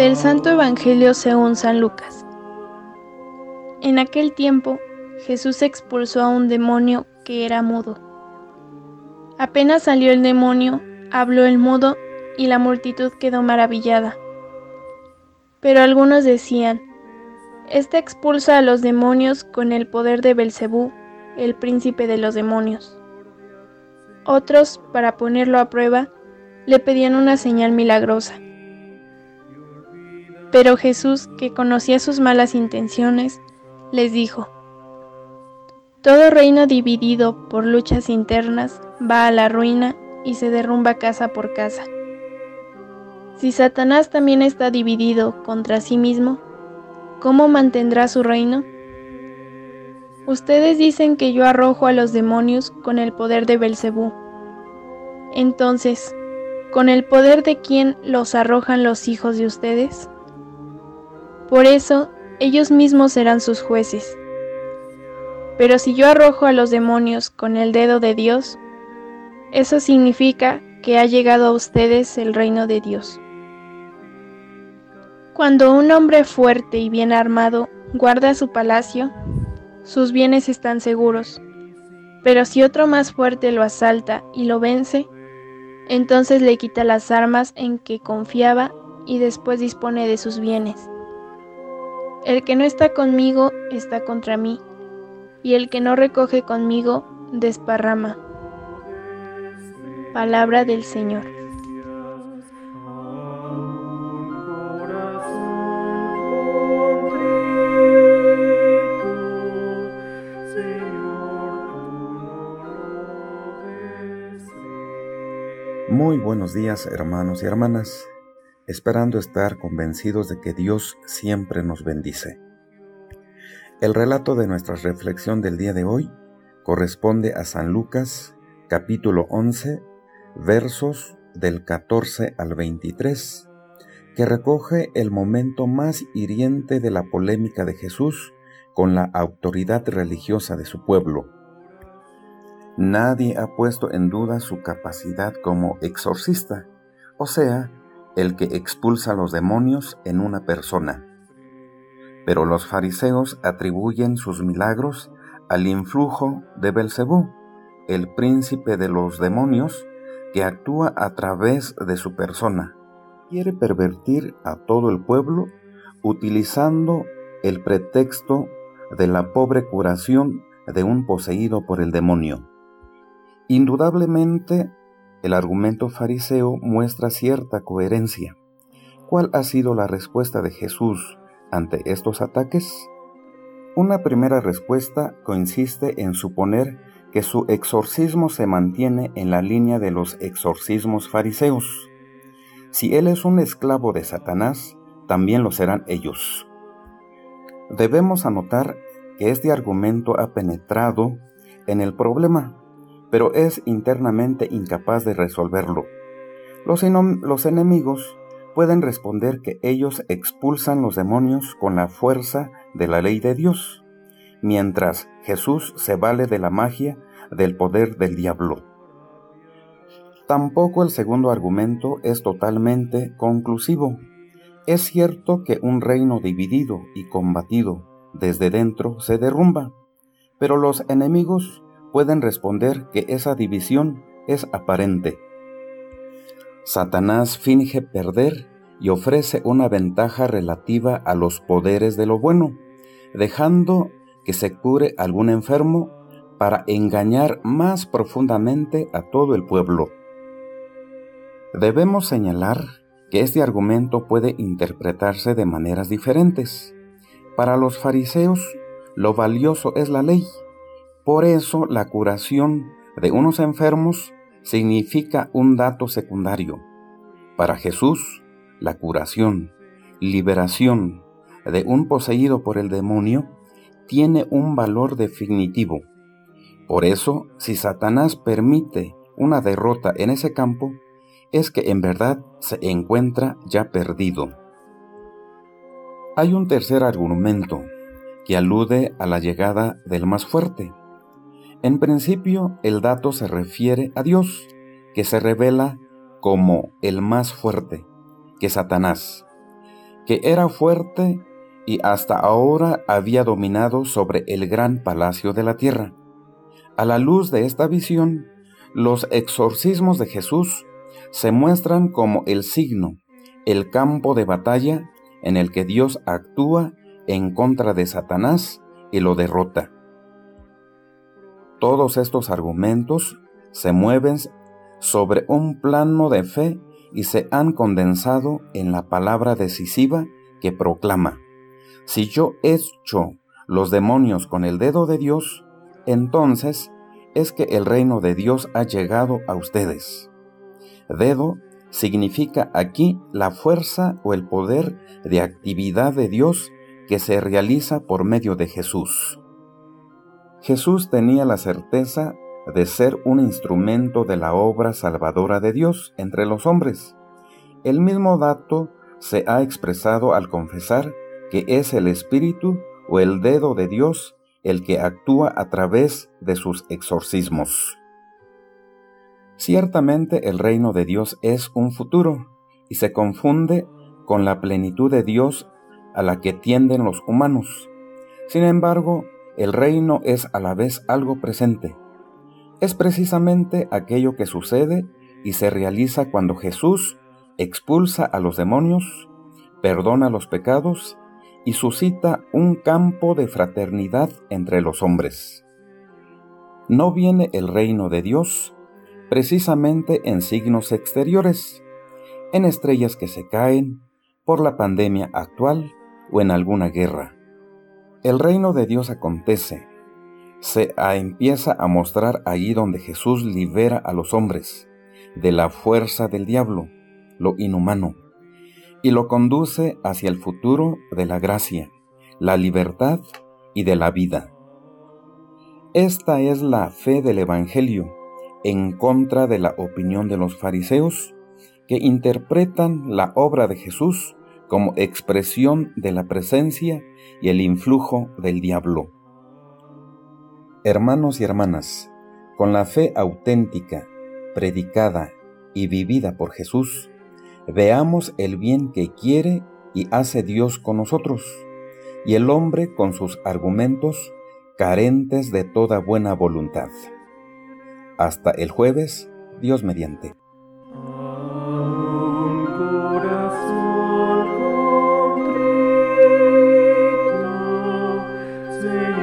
Del Santo Evangelio según San Lucas. En aquel tiempo, Jesús expulsó a un demonio que era mudo. Apenas salió el demonio, habló el mudo y la multitud quedó maravillada. Pero algunos decían, Este expulsa a los demonios con el poder de Belcebú, el príncipe de los demonios. Otros, para ponerlo a prueba, le pedían una señal milagrosa. Pero Jesús, que conocía sus malas intenciones, les dijo, Todo reino dividido por luchas internas va a la ruina y se derrumba casa por casa. Si Satanás también está dividido contra sí mismo, ¿cómo mantendrá su reino? Ustedes dicen que yo arrojo a los demonios con el poder de Belcebú. Entonces, ¿con el poder de quién los arrojan los hijos de ustedes? Por eso, ellos mismos serán sus jueces. Pero si yo arrojo a los demonios con el dedo de Dios, eso significa que ha llegado a ustedes el reino de Dios. Cuando un hombre fuerte y bien armado guarda su palacio, sus bienes están seguros. Pero si otro más fuerte lo asalta y lo vence, entonces le quita las armas en que confiaba y después dispone de sus bienes. El que no está conmigo está contra mí, y el que no recoge conmigo desparrama. Palabra del Señor. Muy buenos días hermanos y hermanas, esperando estar convencidos de que Dios siempre nos bendice. El relato de nuestra reflexión del día de hoy corresponde a San Lucas capítulo 11 versos del 14 al 23, que recoge el momento más hiriente de la polémica de Jesús con la autoridad religiosa de su pueblo. Nadie ha puesto en duda su capacidad como exorcista, o sea, el que expulsa los demonios en una persona. Pero los fariseos atribuyen sus milagros al influjo de Belcebú, el príncipe de los demonios, que actúa a través de su persona. Quiere pervertir a todo el pueblo utilizando el pretexto de la pobre curación de un poseído por el demonio. Indudablemente, el argumento fariseo muestra cierta coherencia. ¿Cuál ha sido la respuesta de Jesús ante estos ataques? Una primera respuesta consiste en suponer que su exorcismo se mantiene en la línea de los exorcismos fariseos. Si él es un esclavo de Satanás, también lo serán ellos. Debemos anotar que este argumento ha penetrado en el problema, pero es internamente incapaz de resolverlo. Los, los enemigos pueden responder que ellos expulsan los demonios con la fuerza de la ley de Dios, mientras Jesús se vale de la magia del poder del diablo. Tampoco el segundo argumento es totalmente conclusivo. Es cierto que un reino dividido y combatido desde dentro se derrumba, pero los enemigos pueden responder que esa división es aparente. Satanás finge perder y ofrece una ventaja relativa a los poderes de lo bueno, dejando que se cure algún enfermo para engañar más profundamente a todo el pueblo. Debemos señalar que este argumento puede interpretarse de maneras diferentes. Para los fariseos, lo valioso es la ley. Por eso la curación de unos enfermos significa un dato secundario. Para Jesús, la curación, liberación de un poseído por el demonio tiene un valor definitivo. Por eso, si Satanás permite una derrota en ese campo, es que en verdad se encuentra ya perdido. Hay un tercer argumento que alude a la llegada del más fuerte. En principio, el dato se refiere a Dios, que se revela como el más fuerte, que Satanás, que era fuerte y hasta ahora había dominado sobre el gran palacio de la tierra. A la luz de esta visión, los exorcismos de Jesús se muestran como el signo, el campo de batalla en el que Dios actúa en contra de Satanás y lo derrota. Todos estos argumentos se mueven sobre un plano de fe y se han condensado en la palabra decisiva que proclama, si yo echo los demonios con el dedo de Dios, entonces es que el reino de Dios ha llegado a ustedes. Dedo significa aquí la fuerza o el poder de actividad de Dios que se realiza por medio de Jesús. Jesús tenía la certeza de ser un instrumento de la obra salvadora de Dios entre los hombres. El mismo dato se ha expresado al confesar que es el Espíritu o el dedo de Dios el que actúa a través de sus exorcismos. Ciertamente el reino de Dios es un futuro y se confunde con la plenitud de Dios a la que tienden los humanos. Sin embargo, el reino es a la vez algo presente, es precisamente aquello que sucede y se realiza cuando Jesús expulsa a los demonios, perdona los pecados y suscita un campo de fraternidad entre los hombres. No viene el reino de Dios precisamente en signos exteriores, en estrellas que se caen por la pandemia actual o en alguna guerra. El reino de Dios acontece se empieza a mostrar allí donde Jesús libera a los hombres de la fuerza del diablo, lo inhumano, y lo conduce hacia el futuro de la gracia, la libertad y de la vida. Esta es la fe del Evangelio en contra de la opinión de los fariseos que interpretan la obra de Jesús como expresión de la presencia y el influjo del diablo. Hermanos y hermanas, con la fe auténtica, predicada y vivida por Jesús, veamos el bien que quiere y hace Dios con nosotros, y el hombre con sus argumentos carentes de toda buena voluntad. Hasta el jueves, Dios mediante. Señor.